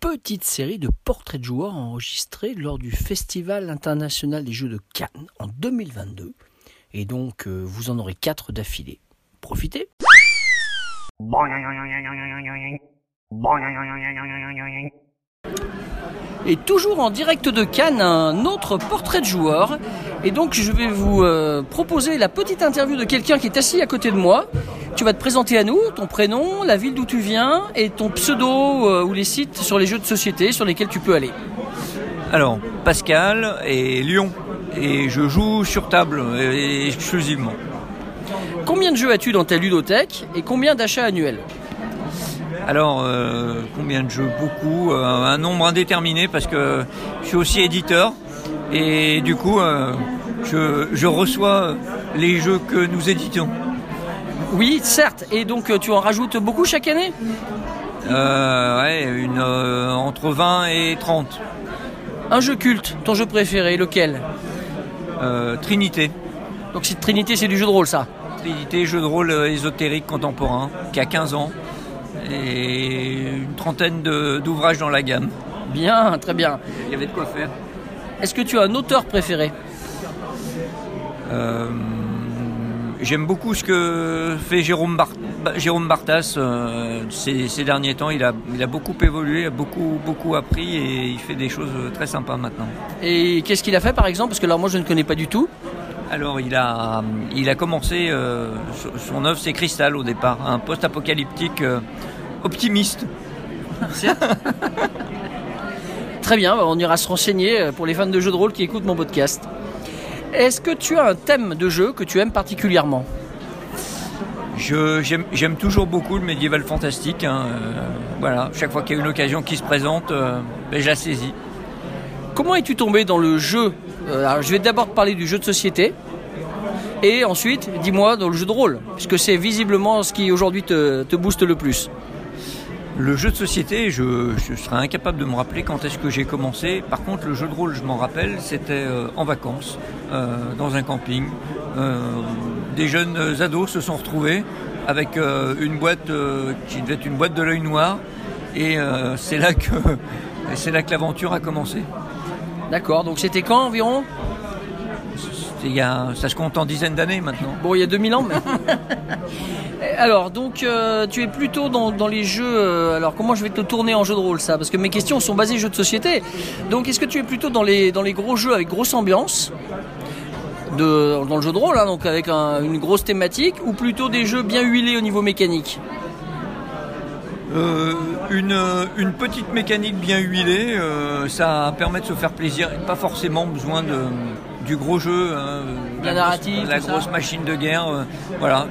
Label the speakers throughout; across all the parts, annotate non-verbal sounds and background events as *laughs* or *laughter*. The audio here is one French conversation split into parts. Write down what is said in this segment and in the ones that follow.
Speaker 1: Petite série de portraits de joueurs enregistrés lors du Festival international des jeux de Cannes en 2022. Et donc, euh, vous en aurez quatre d'affilée. Profitez Et toujours en direct de Cannes, un autre portrait de joueur. Et donc je vais vous euh, proposer la petite interview de quelqu'un qui est assis à côté de moi. Tu vas te présenter à nous, ton prénom, la ville d'où tu viens et ton pseudo euh, ou les sites sur les jeux de société sur lesquels tu peux aller.
Speaker 2: Alors, Pascal et Lyon. Et je joue sur table euh, exclusivement.
Speaker 1: Combien de jeux as-tu dans ta ludothèque et combien d'achats annuels
Speaker 2: Alors, euh, combien de jeux Beaucoup, euh, un nombre indéterminé parce que je suis aussi éditeur et du coup, euh, je, je reçois les jeux que nous éditons.
Speaker 1: Oui, certes. Et donc tu en rajoutes beaucoup chaque année
Speaker 2: Euh, ouais, une, entre 20 et 30.
Speaker 1: Un jeu culte, ton jeu préféré, lequel
Speaker 2: Euh, Trinité.
Speaker 1: Donc c'est Trinité, c'est du jeu de rôle ça.
Speaker 2: Trinité, jeu de rôle euh, ésotérique contemporain, qui a 15 ans et une trentaine d'ouvrages dans la gamme.
Speaker 1: Bien, très bien.
Speaker 2: Il y avait de quoi faire.
Speaker 1: Est-ce que tu as un auteur préféré?
Speaker 2: Euh, J'aime beaucoup ce que fait Jérôme, Bar- Ba- Jérôme Bartas euh, ces, ces derniers temps. Il a, il a beaucoup évolué, a beaucoup, beaucoup appris et il fait des choses très sympas maintenant.
Speaker 1: Et qu'est-ce qu'il a fait par exemple? Parce que alors moi je ne connais pas du tout.
Speaker 2: Alors il a, il a commencé, euh, son- œuvre c'est Cristal au départ, un post-apocalyptique euh, optimiste. *laughs*
Speaker 1: Très bien, on ira se renseigner euh, pour les fans de jeux de rôle qui écoutent mon podcast. Est-ce que tu as un thème de jeu que tu aimes particulièrement
Speaker 2: J'aime toujours beaucoup le médiéval fantastique. hein, euh, voilà, chaque fois qu'il y a une occasion qui se présente, euh, ben, je la saisis.
Speaker 1: Comment es-tu tombé dans le jeu? Euh, alors, Je vais d'abord parler du jeu de société. Et ensuite, dis-moi dans le jeu de rôle, puisque c'est visiblement ce qui aujourd'hui te, te booste le plus.
Speaker 2: Le jeu de société, je, serais incapable de me rappeler quand est-ce que j'ai commencé. Par contre, le jeu de rôle, je m'en rappelle, c'était euh, en vacances, euh, dans un camping. Euh, des jeunes ados se sont retrouvés avec une boîte qui devait être une boîte de l'œil noir. Et *laughs* c'est là que l'aventure a commencé.
Speaker 1: D'accord, donc c'était quand environ?
Speaker 2: Il y a- ça se compte en dizaines d'années maintenant.
Speaker 1: Bon, il y a 2000 ans, mais... *laughs* Alors, donc, euh, tu es plutôt dans, dans les jeux... euh, alors, comment je vais te tourner en jeu de rôle, ça? Parce que mes questions sont basées jeux de société. Donc, est-ce que tu es plutôt dans les, dans les gros jeux avec grosse ambiance? De, dans le jeu de rôle, hein, donc avec un- une grosse thématique, ou plutôt des jeux bien huilés au niveau mécanique?
Speaker 2: Euh, une, une petite mécanique bien huilée, euh, ça permet de se faire plaisir. Pas forcément besoin de, du gros jeu, hein,
Speaker 1: La
Speaker 2: grosse-
Speaker 1: narrative,
Speaker 2: la
Speaker 1: tout ça.
Speaker 2: grosse machine de guerre. euh, voilà,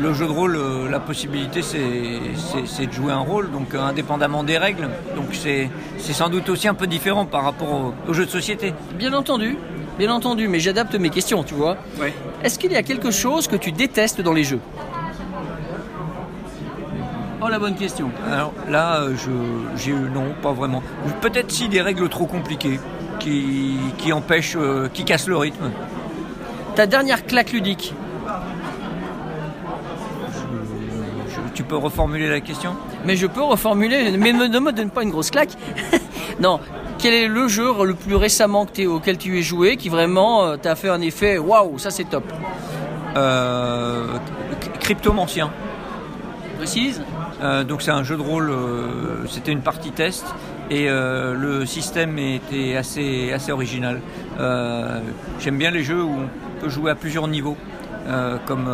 Speaker 2: le jeu de rôle, euh, la possibilité, c'est de jouer un rôle, donc euh, indépendamment des règles. Donc c'est c'est sans doute aussi un peu différent par rapport au, au jeu de société.
Speaker 1: Bien entendu, bien entendu, mais j'adapte mes questions, tu vois.
Speaker 2: Ouais.
Speaker 1: Est-ce qu'il y a quelque chose que tu détestes dans les jeux? Oh la bonne question.
Speaker 2: Alors là, euh, je, j'ai non, pas vraiment. Peut-être si des règles trop compliquées qui, qui empêchent, euh, qui cassent le rythme.
Speaker 1: Ta dernière claque ludique
Speaker 2: Je- tu peux reformuler la question?
Speaker 1: Mais je peux reformuler, mais ne me donne pas une grosse claque. *laughs* non, quel est le jeu le plus récemment que t'es- auquel tu es joué qui vraiment euh, t'a fait un effet waouh, ça c'est top?
Speaker 2: Euh, Cry- Cryptomancien.
Speaker 1: Précise
Speaker 2: Euh, donc c'est un jeu de rôle, euh, c'était une partie test et euh, le système était assez, assez original. J'aime bien les jeux où on peut jouer à plusieurs niveaux, comme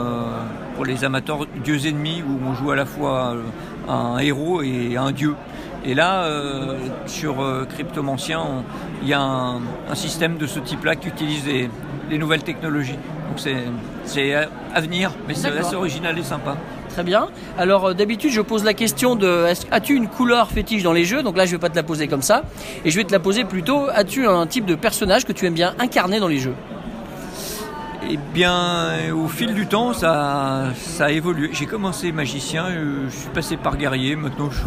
Speaker 2: pour les amateurs Dieux ennemis où on joue à la fois un héros et un dieu. Et là, euh, sur euh, Cryptomancien, il y a un, un système de ce type-là qui utilise les, les nouvelles technologies. Donc c'est à venir, mais c'est assez original et sympa.
Speaker 1: Très bien. Alors euh, d'habitude je pose la question de as-tu une couleur fétiche dans les jeux? Donc là je vais pas te la poser comme ça. Et je vais te la poser plutôt as-tu un type de personnage que tu aimes bien incarner dans les jeux?
Speaker 2: Eh bien, au fil du temps, ça, ça a évolué. J'ai commencé magicien, euh, je suis passé par guerrier, maintenant je,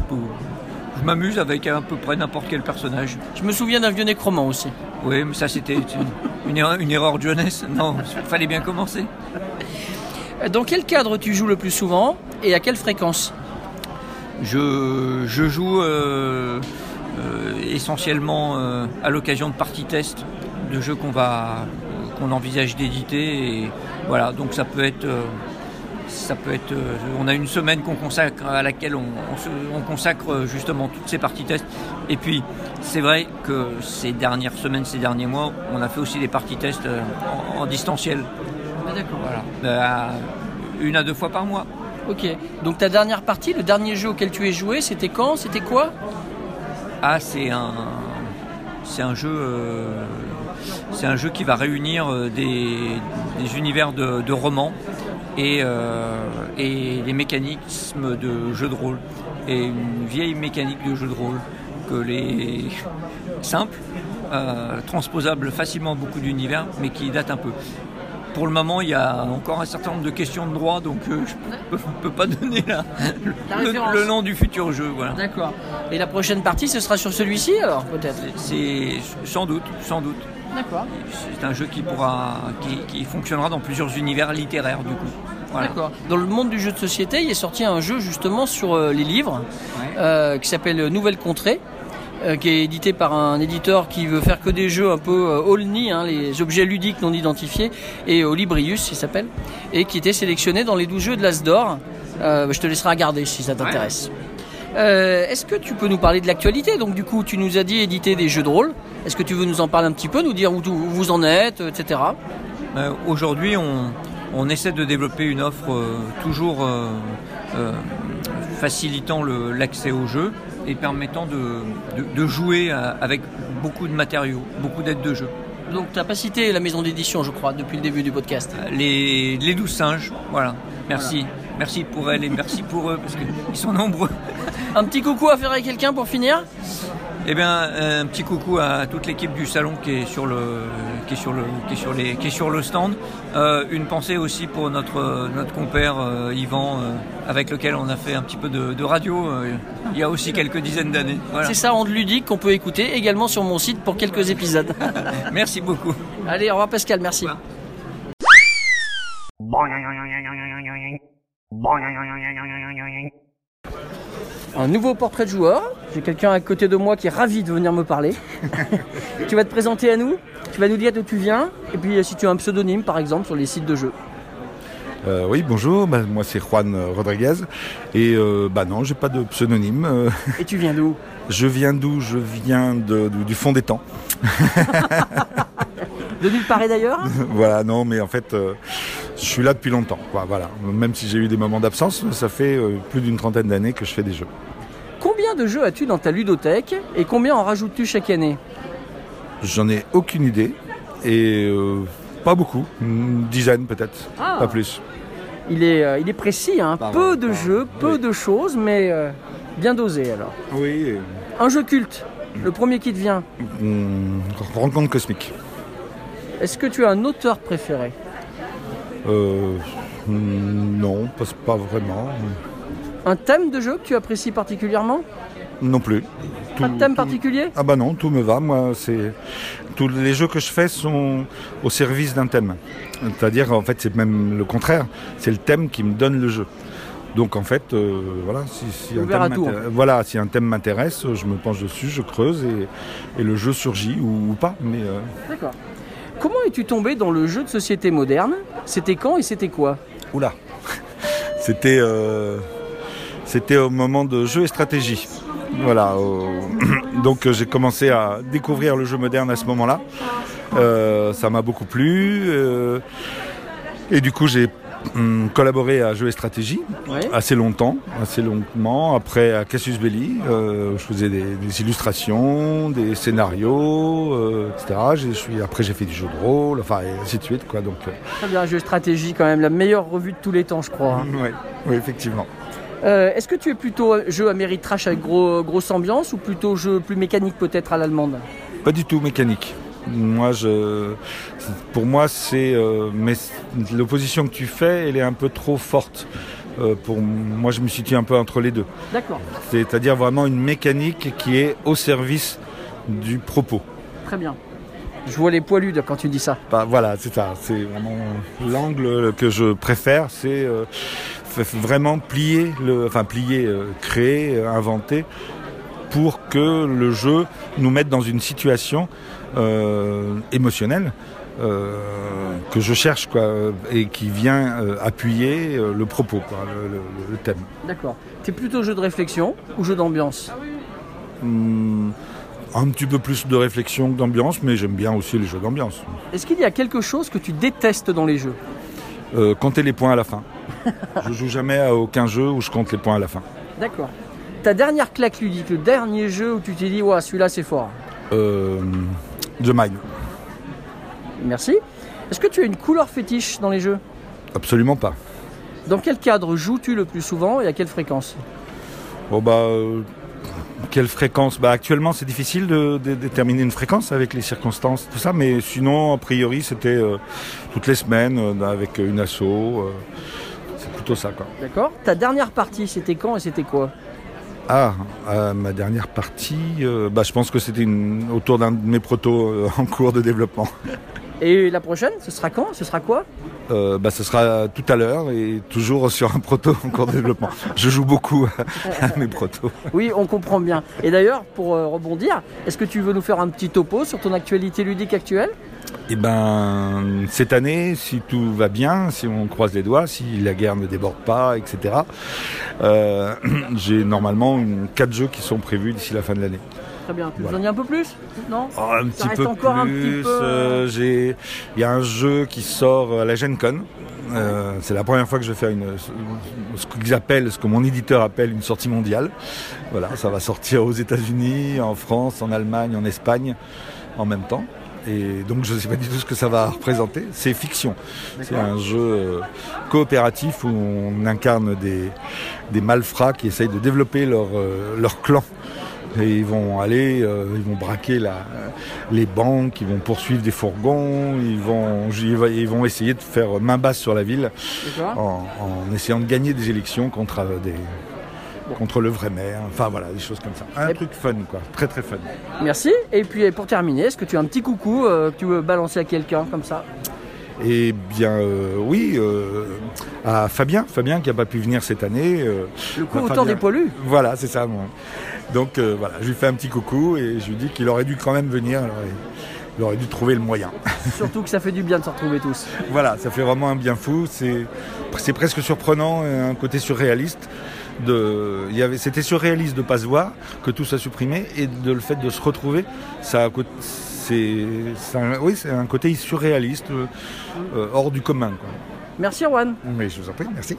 Speaker 2: je m'amuse avec à peu près n'importe quel personnage.
Speaker 1: Je me souviens d'un vieux nécromant aussi.
Speaker 2: Oui, mais ça c'était une, une erreur, une erreur de jeunesse. Non, il fallait bien commencer.
Speaker 1: Dans quel cadre tu joues le plus souvent et à quelle fréquence
Speaker 2: Je, joue euh, euh, essentiellement euh, à l'occasion de parties test de jeux qu'on va qu'on envisage d'éditer voilà donc ça peut être ça peut être on a une semaine qu'on consacre à laquelle on, consacre justement toutes ces parties test. Et puis c'est vrai que ces dernières semaines ces derniers mois on a fait aussi des parties test en, en distanciel
Speaker 1: D'accord.
Speaker 2: voilà Euh, une à deux fois par mois
Speaker 1: Ok. Donc ta dernière partie, le dernier jeu auquel tu es joué, c'était quand? C'était quoi?
Speaker 2: Ah, c'est un, c'est un jeu, euh, c'est un jeu qui va réunir euh, des, des univers de, de romans et, euh, et des mécanismes de jeu de rôle et une vieille mécanique de jeu de rôle que les *laughs* simple, euh, transposable facilement à beaucoup d'univers, mais qui date un peu. Pour le moment, il y a encore un certain nombre de questions de droit, donc euh, je ne peux, peux pas donner la-
Speaker 1: La
Speaker 2: le, nom du futur jeu. Voilà.
Speaker 1: D'accord. Et la prochaine partie, ce sera sur celui-ci alors peut-être?
Speaker 2: C'est sans doute, sans doute.
Speaker 1: D'accord.
Speaker 2: C'est un jeu qui pourra, qui, qui fonctionnera dans plusieurs univers littéraires du coup. Voilà.
Speaker 1: D'accord. Dans le monde du jeu de société, il est sorti un jeu justement sur euh, les livres
Speaker 2: Ouais.
Speaker 1: euh, qui s'appelle Nouvelle Contrée. Euh, qui est édité par un éditeur qui veut faire que des jeux un peu euh, all-ni, hein, les objets ludiques non identifiés, et Olibrius il s'appelle, et qui était sélectionné dans les 12 jeux de l'As d'Or. Euh, je te laisserai regarder si ça t'intéresse. Euh, Est-ce que tu peux nous parler de l'actualité? Donc du coup, tu nous as dit éditer des jeux de rôle. Est-ce que tu veux nous en parler un petit peu, nous dire où, vous en êtes, etc.
Speaker 2: Euh, Aujourd'hui, on, on essaie de développer une offre euh, toujours euh, euh, facilitant l'accès au jeu et permettant de, de- de jouer à- avec beaucoup de matériaux, beaucoup d'aides de jeu.
Speaker 1: Donc tu n'as pas cité la maison d'édition, je crois, depuis le début du podcast.
Speaker 2: Les, les douze singes, voilà. Merci. Merci pour elles et merci pour eux parce qu'ils sont nombreux.
Speaker 1: Un petit coucou à faire avec quelqu'un pour finir
Speaker 2: Eh bien, un petit coucou à toute l'équipe du salon qui est sur le, qui est sur le, qui est sur les, qui est sur le stand. Euh, une pensée aussi pour notre, notre compère euh, Yvan, euh, avec lequel on a fait un petit peu de, de radio euh, il y a aussi quelques dizaines d'années. Voilà.
Speaker 1: C'est ça, Onde Ludique, qu'on peut écouter également sur mon site pour quelques épisodes. *laughs*
Speaker 2: Merci beaucoup.
Speaker 1: Allez, au revoir Pascal, merci. *laughs* Un nouveau portrait de joueur. J'ai quelqu'un à côté de moi qui est ravi de venir me parler. *laughs* tu vas te présenter à nous, tu vas nous dire d'où tu viens, et puis euh, si tu as un pseudonyme par exemple sur les sites de jeux.
Speaker 3: Euh, oui, bonjour, bah, moi c'est Juan Rodriguez. Et euh, bah non, j'ai pas de pseudonyme. Euh,
Speaker 1: Et tu viens d'où?
Speaker 3: Je viens d'où? Je viens de- du, du fond des temps. *laughs*
Speaker 1: De nulle part et d'ailleurs?
Speaker 3: Voilà, non, mais en fait, euh, je suis là depuis longtemps. quoi, voilà. Même si j'ai eu des moments d'absence, ça fait euh, plus d'une trentaine d'années que je fais des jeux.
Speaker 1: Combien de jeux as-tu dans ta ludothèque et combien en rajoutes-tu chaque année?
Speaker 3: J'en ai aucune idée. Et euh, pas beaucoup, une dizaine peut-être,
Speaker 1: Ah.
Speaker 3: pas plus.
Speaker 1: il est, euh, il est précis, hein. Peu de jeux, peu
Speaker 3: Oui.
Speaker 1: de choses, mais euh, bien dosé alors.
Speaker 3: Oui.
Speaker 1: Un jeu culte, le premier qui te vient?
Speaker 3: rencontre cosmique.
Speaker 1: Est-ce que tu as un auteur préféré?
Speaker 3: Euh, hmm, non, pas, pas vraiment.
Speaker 1: Un thème de jeu que tu apprécies particulièrement
Speaker 3: Non plus.
Speaker 1: Pas de
Speaker 3: Tout-
Speaker 1: thème
Speaker 3: tout-
Speaker 1: particulier
Speaker 3: Ah bah non, tout me va. Moi, c'est tous les jeux que je fais sont au service d'un thème. C'est-à-dire, en fait, c'est même le contraire. C'est le thème qui me donne le jeu. Donc, en fait, euh, voilà, si, si un thème
Speaker 1: à tout,
Speaker 3: m'intér- voilà, si un thème m'intéresse, je me penche dessus, je creuse et, et le jeu surgit ou, ou pas. Mais euh,
Speaker 1: D'accord. Comment es-tu tombé dans le jeu de société moderne? C'était quand et c'était quoi?
Speaker 3: Oula, c'était euh, c'était au moment de jeu et stratégie. Voilà. *clears throat* Donc, euh, j'ai commencé à découvrir le jeu moderne à ce moment-là. Euh, ça m'a beaucoup plu. et du coup, j'ai collaboré à Jeux et Stratégie
Speaker 1: Ouais.
Speaker 3: assez longtemps, assez longuement. Après, à Cassius Belli, euh, je faisais des, des illustrations, des scénarios, euh, etc. Je suis, après, j'ai fait du jeu de rôle, enfin, et ainsi de suite. Quoi, donc, euh,
Speaker 1: Très bien, jeu stratégie quand même, la meilleure revue de tous les temps je crois. hein.
Speaker 3: ouais, oui, effectivement.
Speaker 1: Est-ce que tu es plutôt jeu Ameritrash avec gros, grosse ambiance ou plutôt jeu plus mécanique peut-être à l'allemande?
Speaker 3: Pas du tout mécanique. Moi, je, pour moi, c'est, euh, mais l'opposition que tu fais, elle est un peu trop forte. Euh, pour moi, je me situe un peu entre les deux.
Speaker 1: D'accord.
Speaker 3: C'est-à-dire vraiment une mécanique qui est au service du propos.
Speaker 1: Très bien. Je vois les poilus quand tu dis ça.
Speaker 3: Bah, voilà, c'est ça. C'est vraiment l'angle que je préfère, c'est euh, vraiment plier, le, enfin plier, euh, créer, inventer, pour que le jeu nous mette dans une situation euh, émotionnelle euh, que je cherche, quoi, euh, et qui vient euh, appuyer le propos, quoi, le, le- le thème.
Speaker 1: D'accord. T'es plutôt jeu de réflexion ou jeu d'ambiance?
Speaker 3: Hum, un petit peu plus de réflexion que d'ambiance, mais j'aime bien aussi les jeux d'ambiance.
Speaker 1: Est-ce qu'il y a quelque chose que tu détestes dans les jeux?
Speaker 3: Compter les points à la fin. *laughs* je joue jamais à aucun jeu où je compte les points à la fin.
Speaker 1: D'accord. Ta dernière claque ludique, le dernier jeu où tu t'es dit, ouais, celui-là c'est fort.
Speaker 3: Euh, The Mine.
Speaker 1: Merci. Est-ce que tu as une couleur fétiche dans les jeux?
Speaker 3: Absolument pas.
Speaker 1: Dans quel cadre joues-tu le plus souvent et à quelle fréquence?
Speaker 3: Bon bah, euh, quelle fréquence? Bah actuellement c'est difficile de, de déterminer une fréquence avec les circonstances, tout ça, mais sinon a priori c'était euh, toutes les semaines euh, avec une asso. c'est plutôt ça quoi.
Speaker 1: D'accord. Ta dernière partie, c'était quand et c'était quoi?
Speaker 3: Ah, euh, ma dernière partie, euh, bah, je pense que c'était une- autour d'un de mes protos euh, *laughs* en cours de développement.
Speaker 1: Et la prochaine, ce sera quand? Ce sera quoi?
Speaker 3: Euh, bah, ce sera tout à l'heure et toujours sur un proto en cours de développement. Je joue beaucoup à, mes protos.
Speaker 1: Oui, on comprend bien. Et d'ailleurs, pour rebondir, est-ce que tu veux nous faire un petit topo sur ton actualité ludique actuelle?
Speaker 3: Et ben, cette année, si tout va bien, si on croise les doigts, si la guerre ne déborde pas, etc., euh, *clears throat* j'ai normalement une, quatre jeux qui sont prévus d'ici la fin de l'année.
Speaker 1: Très bien. Tu
Speaker 3: Voilà.
Speaker 1: en dis un peu plus? Non?
Speaker 3: Oh, un petit peu
Speaker 1: encore un
Speaker 3: plus.
Speaker 1: petit peu,
Speaker 3: euh, j'ai, il y a un jeu qui sort à la Gen Con. Euh, c'est la première fois que je vais faire une, ce qu'ils appellent, ce que mon éditeur appelle une sortie mondiale. Voilà, ça va sortir aux États-Unis, en France, en Allemagne, en Espagne, en même temps. Et donc je ne sais pas du tout ce que ça va représenter. C'est fiction. C'est un jeu euh, coopératif où on incarne des, des malfrats qui essayent de développer leur, euh, leur clan. Et ils vont aller, euh, ils vont braquer la, les banques, ils vont poursuivre des fourgons, ils vont, ils vont essayer de faire main basse sur la ville en, en essayant de gagner des élections contre, des, contre le vrai maire. Enfin voilà, des choses comme ça. Un
Speaker 1: Et-
Speaker 3: truc fun quoi, très très fun.
Speaker 1: Merci. Et puis pour terminer, est-ce que tu as un petit coucou euh, que tu veux balancer à quelqu'un comme ça?
Speaker 3: Et bien euh, oui, euh, à Fabien, Fabien qui n'a pas pu venir cette année. euh,
Speaker 1: Le coup autant
Speaker 3: Fabien.
Speaker 1: des poilus
Speaker 3: Voilà, c'est ça. moi. Donc voilà, je lui fais un petit coucou et je lui dis qu'il aurait dû quand même venir. alors, il aurait dû trouver le moyen. *laughs*
Speaker 1: Surtout que ça fait du bien de se retrouver tous.
Speaker 3: Voilà, ça fait vraiment un bien fou. C'est, c'est presque surprenant, un côté surréaliste de, c'était surréaliste de pas se voir, que tout soit supprimé et de le fait de se retrouver, ça c'est, un côté surréaliste, euh, hors du commun. Quoi.
Speaker 1: Merci Erwan.
Speaker 3: Mais je vous en prie, merci.